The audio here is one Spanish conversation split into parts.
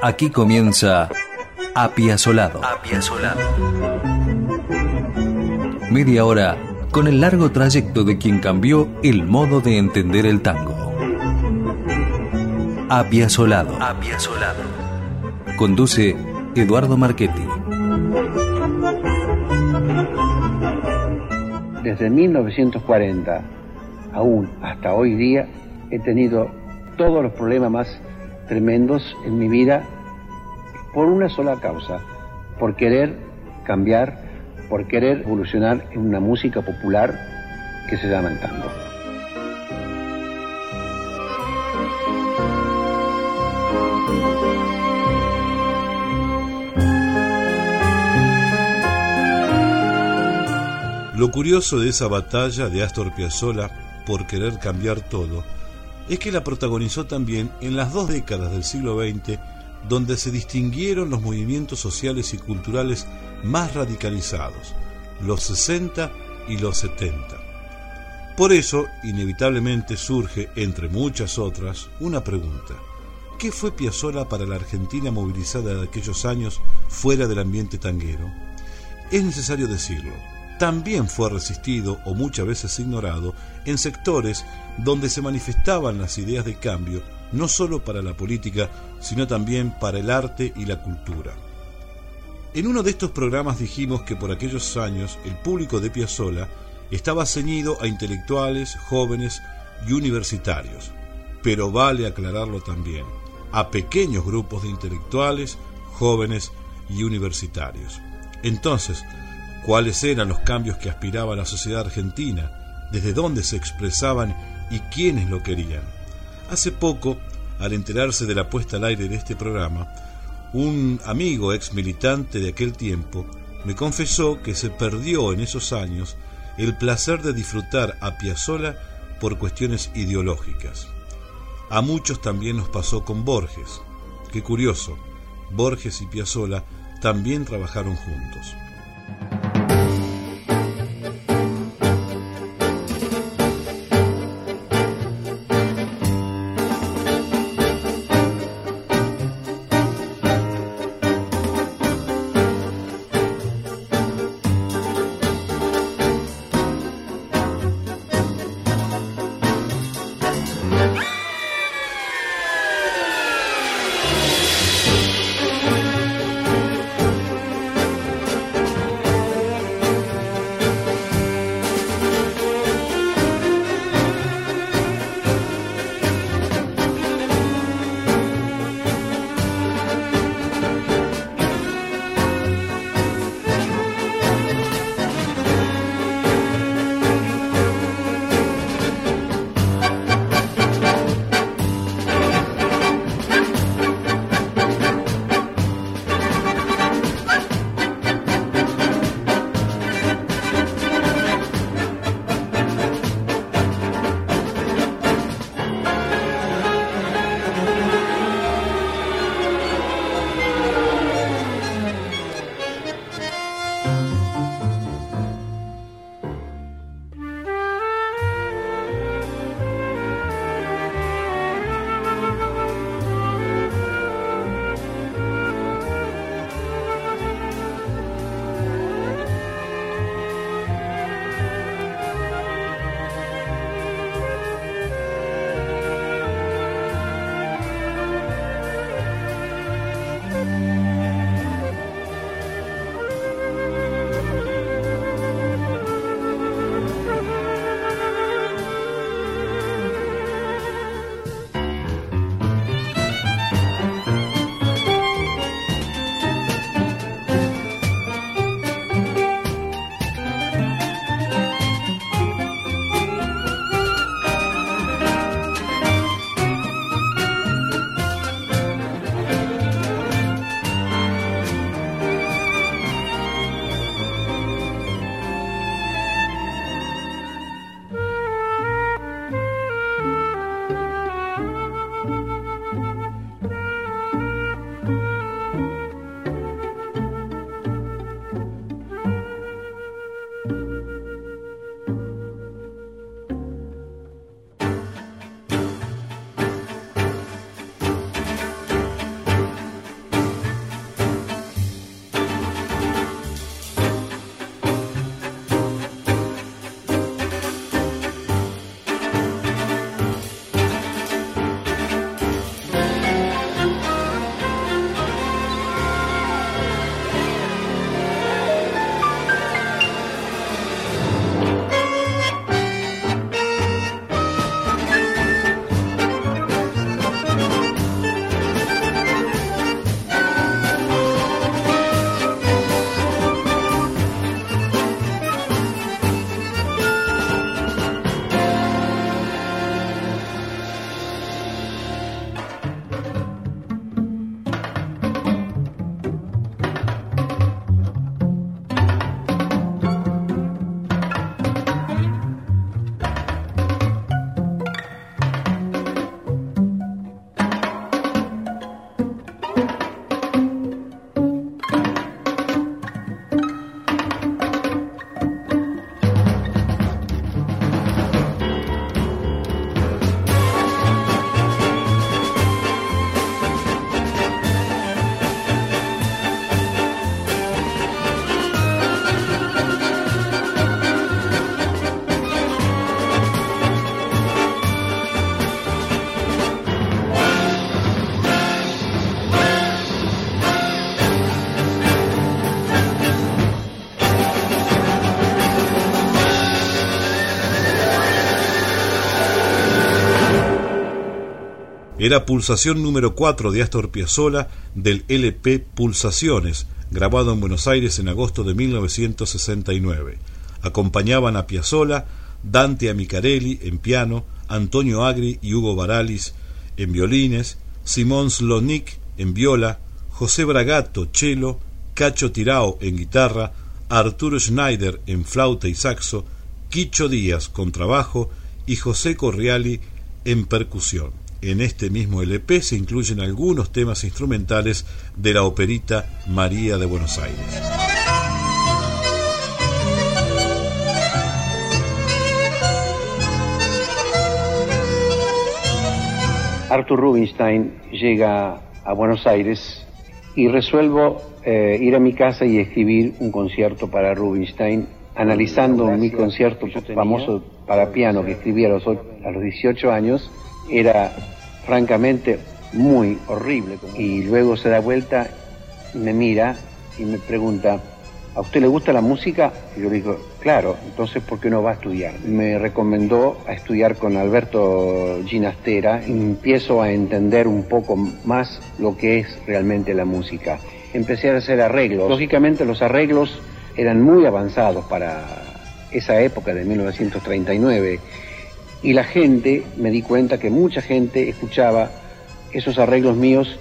Aquí comienza Apiazolado. Media hora con el largo trayecto de quien cambió el modo de entender el tango. Apiazolado. Apiazolado. Conduce Eduardo Marchetti. Desde 1940 aún hasta hoy día he tenido todos los problemas más tremendos en mi vida por una sola causa, por querer cambiar, por querer evolucionar en una música popular que se llama el tango. Lo curioso de esa batalla de Astor Piazzolla por querer cambiar todo es que la protagonizó también en las dos décadas del siglo XX donde se distinguieron los movimientos sociales y culturales más radicalizados, los 60 y los 70. Por eso, inevitablemente surge, entre muchas otras, una pregunta. ¿Qué fue Piazzolla para la Argentina movilizada de aquellos años fuera del ambiente tanguero? Es necesario decirlo, también fue resistido o muchas veces ignorado en sectores donde se manifestaban las ideas de cambio no solo para la política, sino también para el arte y la cultura. En uno de estos programas dijimos que por aquellos años el público de Piazzolla estaba ceñido a intelectuales, jóvenes y universitarios, pero vale aclararlo también, a pequeños grupos de intelectuales, jóvenes y universitarios. Entonces, cuáles eran los cambios que aspiraba la sociedad argentina, desde dónde se expresaban y quiénes lo querían. Hace poco, al enterarse de la puesta al aire de este programa, un amigo ex militante de aquel tiempo me confesó que se perdió en esos años el placer de disfrutar a Piazzolla por cuestiones ideológicas. A muchos también nos pasó con Borges. Qué curioso, Borges y Piazzolla también trabajaron juntos. Era Pulsación número 4 de Astor Piazzolla del LP Pulsaciones, grabado en Buenos Aires en agosto de 1969. Acompañaban a Piazzolla Dante Amicarelli en piano, Antonio Agri y Hugo Baralis en violines, Simón Slonik en viola, José Bragato cello, Cacho Tirao en guitarra, Arturo Schneider en flauta y saxo, Quicho Díaz con trabajo y José Corriali en percusión. En este mismo LP se incluyen algunos temas instrumentales de la operita María de Buenos Aires. Arthur Rubinstein llega a Buenos Aires y resuelvo eh, ir a mi casa y escribir un concierto para Rubinstein, analizando mi concierto famoso para piano que escribí a los, a los 18 años, era francamente muy horrible. Y luego se da vuelta, me mira y me pregunta, ¿a usted le gusta la música? Y yo digo, claro, entonces ¿por qué no va a estudiar? Me recomendó a estudiar con Alberto Ginastera, empiezo a entender un poco más lo que es realmente la música. Empecé a hacer arreglos. Lógicamente los arreglos eran muy avanzados para esa época de 1939 y la gente, me di cuenta que mucha gente escuchaba esos arreglos míos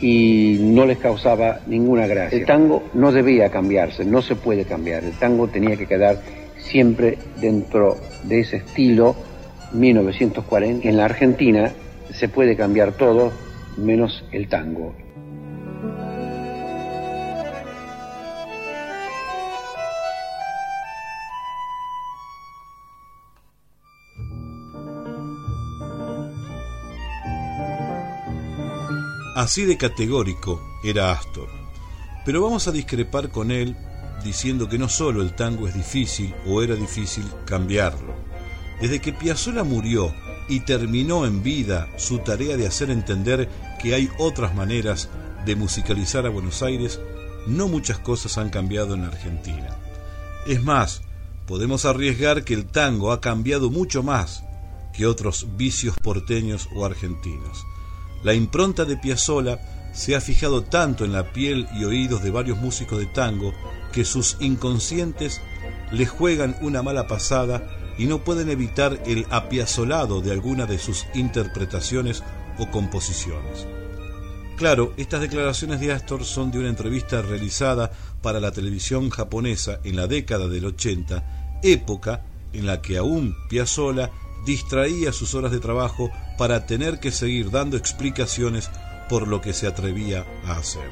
y no les causaba ninguna gracia. El tango no debía cambiarse, no se puede cambiar. El tango tenía que quedar siempre dentro de ese estilo 1940. En la Argentina se puede cambiar todo menos el tango. Así de categórico era Astor. Pero vamos a discrepar con él diciendo que no solo el tango es difícil o era difícil cambiarlo. Desde que Piazzolla murió y terminó en vida su tarea de hacer entender que hay otras maneras de musicalizar a Buenos Aires, no muchas cosas han cambiado en Argentina. Es más, podemos arriesgar que el tango ha cambiado mucho más que otros vicios porteños o argentinos. La impronta de Piazzolla se ha fijado tanto en la piel y oídos de varios músicos de tango que sus inconscientes le juegan una mala pasada y no pueden evitar el apiazolado de alguna de sus interpretaciones o composiciones. Claro, estas declaraciones de Astor son de una entrevista realizada para la televisión japonesa en la década del 80, época en la que aún Piazzolla distraía sus horas de trabajo para tener que seguir dando explicaciones por lo que se atrevía a hacer.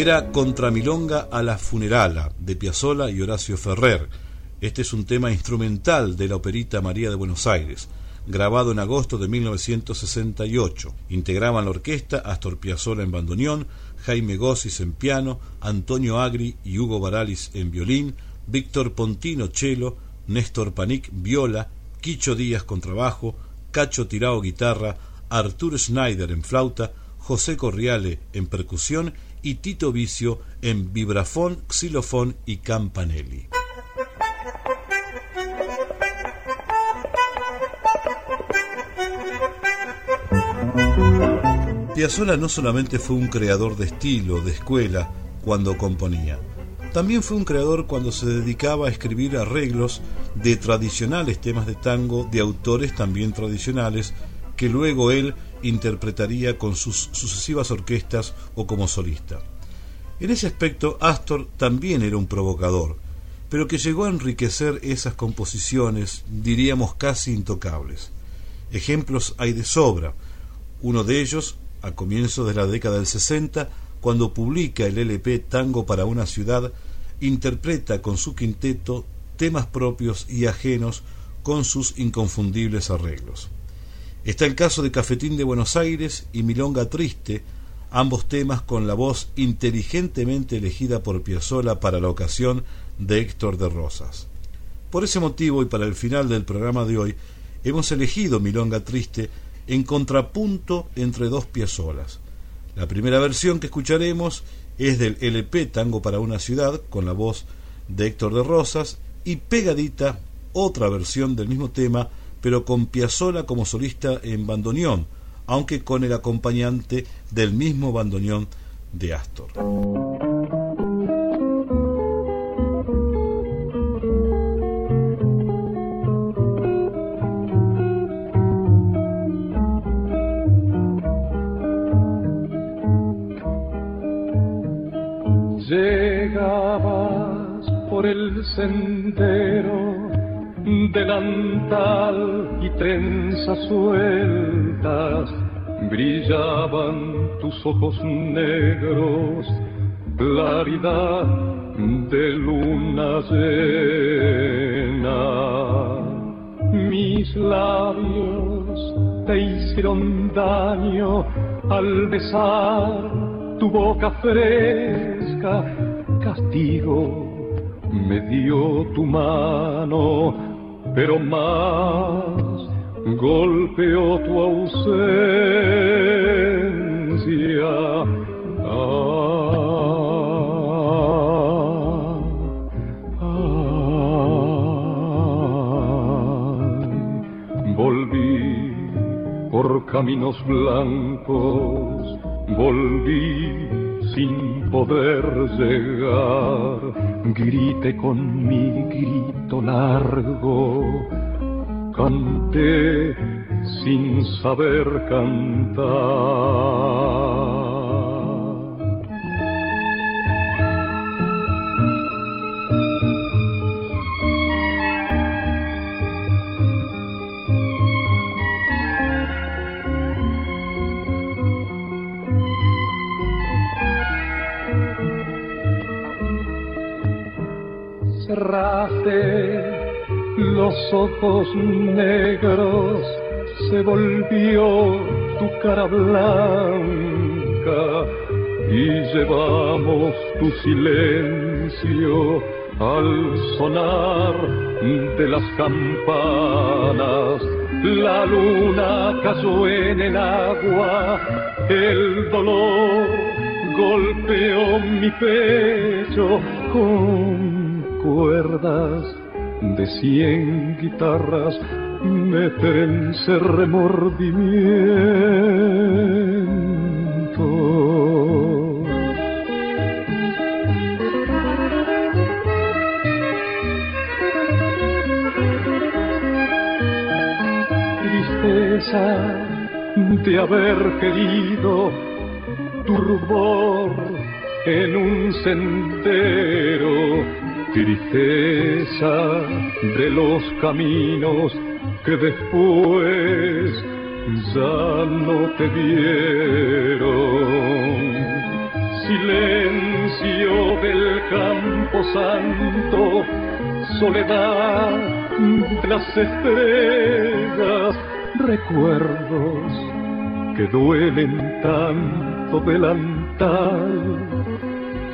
Era Contramilonga a la Funerala de Piazzolla y Horacio Ferrer. Este es un tema instrumental de la operita María de Buenos Aires, grabado en agosto de 1968. Integraban la orquesta Astor Piazzolla en bandoneón, Jaime Gossis en piano, Antonio Agri y Hugo Baralis en violín, Víctor Pontino cello, Néstor Panic viola, Quicho Díaz contrabajo, Cacho Tirao guitarra, Arturo Schneider en flauta, José Corriale en percusión y Tito Vicio en vibrafón, xilofón y campanelli. Piazzolla no solamente fue un creador de estilo, de escuela, cuando componía, también fue un creador cuando se dedicaba a escribir arreglos de tradicionales temas de tango de autores también tradicionales que luego él interpretaría con sus sucesivas orquestas o como solista. En ese aspecto, Astor también era un provocador, pero que llegó a enriquecer esas composiciones, diríamos casi intocables. Ejemplos hay de sobra. Uno de ellos, a comienzos de la década del 60, cuando publica el LP Tango para una ciudad, interpreta con su quinteto temas propios y ajenos con sus inconfundibles arreglos. Está el caso de Cafetín de Buenos Aires y Milonga Triste, ambos temas con la voz inteligentemente elegida por Piazzolla para la ocasión de Héctor de Rosas. Por ese motivo y para el final del programa de hoy, hemos elegido Milonga Triste en contrapunto entre dos Piazzolas. La primera versión que escucharemos es del LP Tango para una ciudad con la voz de Héctor de Rosas y pegadita otra versión del mismo tema pero con Piazzolla como solista en bandoneón, aunque con el acompañante del mismo bandoneón de Astor. Llegabas por el sendero delantal y trenzas sueltas, brillaban tus ojos negros, claridad de luna llena. Mis labios te hicieron daño al besar tu boca fresca, castigo me dio tu mano pero más golpeó tu ausencia. volví por caminos blancos, volví sin poder llegar, grité con mi grito largo, canté sin saber cantar. Cerraste los ojos negros, se volvió tu cara blanca y llevamos tu silencio al sonar de las campanas. La luna cayó en el agua, el dolor golpeó mi pecho con cuerdas de cien guitarras me ese remordimiento. Tristeza de haber querido tu rubor en un sendero tristeza de los caminos que después ya no te dieron. Silencio del campo santo, soledad de las estrellas, recuerdos que duelen tanto delantal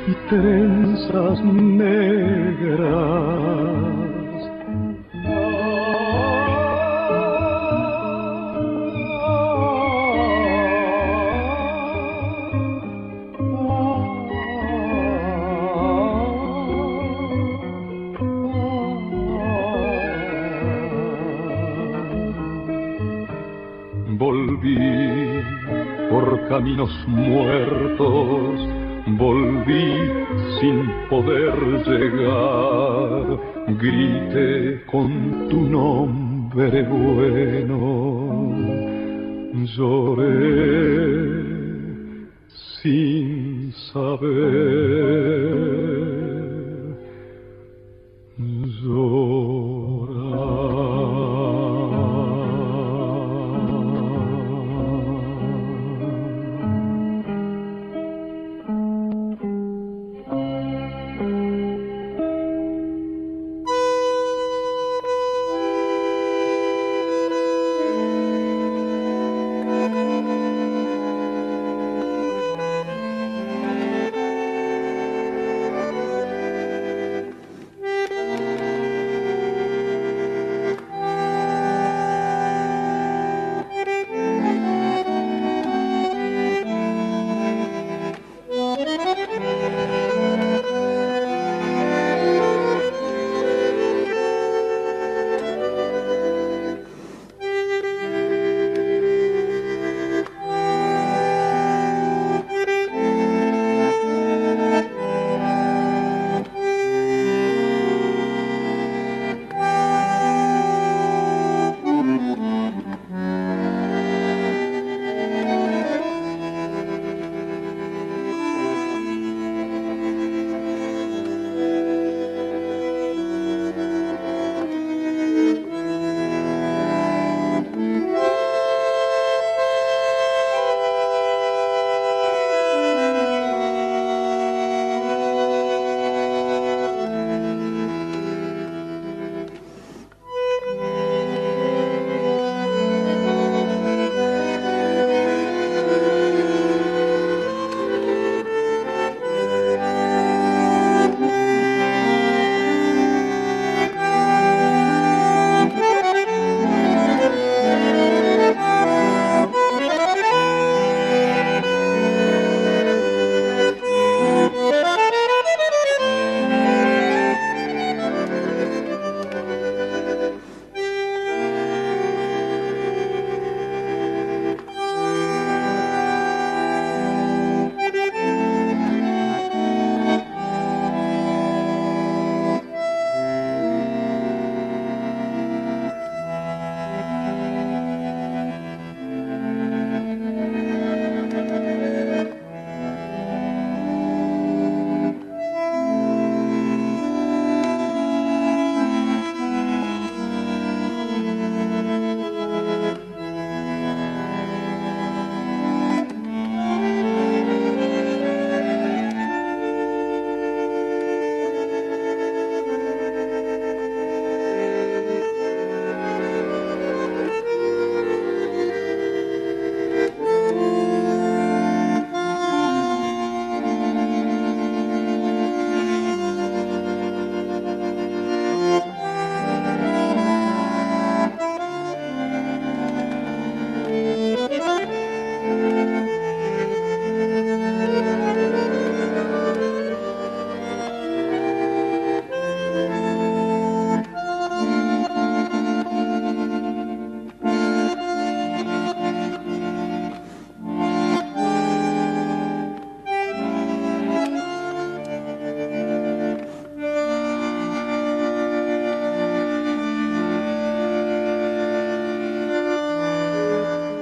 y trenzas negras. Volví por caminos muertos volví sin poder llegar, grité con tu nombre bueno,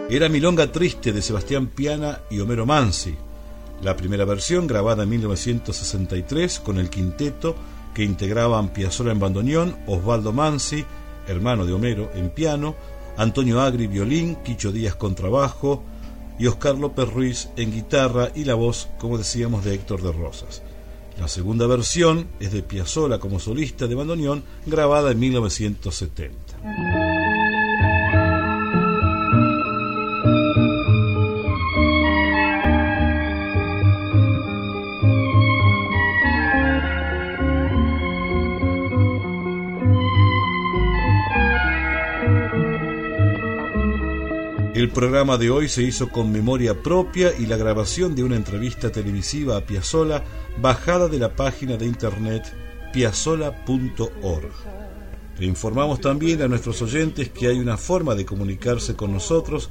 era Milonga Triste de Sebastián Piana y Homero Mansi. La primera versión, grabada en 1963 con el quinteto que integraban Piazzolla en bandoneón, Osvaldo Mansi, hermano de Homero, en piano, Antonio Agri violín, Quicho Díaz contrabajo y Oscar López Ruiz en guitarra y la voz, como decíamos, de Héctor de Rosas. La segunda versión es de Piazzolla como solista de bandoneón, grabada en 1970. El programa de hoy se hizo con memoria propia y la grabación de una entrevista televisiva a Piazzola bajada de la página de internet piazzola.org. Informamos también a nuestros oyentes que hay una forma de comunicarse con nosotros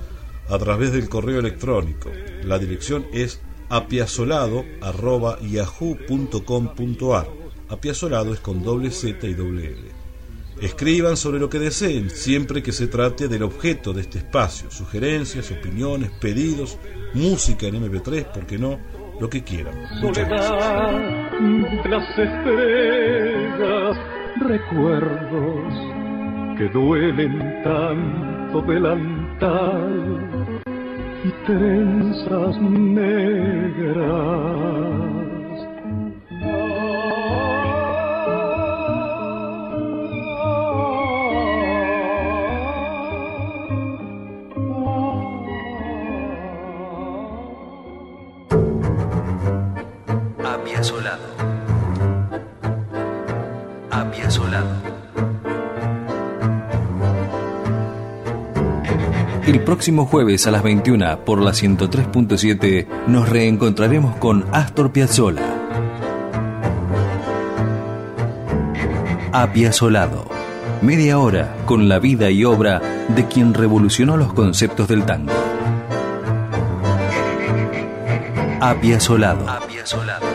a través del correo electrónico. La dirección es apiazolado.yahoo.com.ar. Apiazolado es con doble Z y doble L. Escriban sobre lo que deseen, siempre que se trate del objeto de este espacio, sugerencias, opiniones, pedidos, música en MP3, ¿por qué no? Lo que quieran. Muchas las estrellas, recuerdos que duelen tanto delantal y trenzas negras próximo jueves a las 21 por la 103.7 nos reencontraremos con Astor Piazzolla. Apiazolado. Media hora con la vida y obra de quien revolucionó los conceptos del tango. Apiazolado. Apiazolado.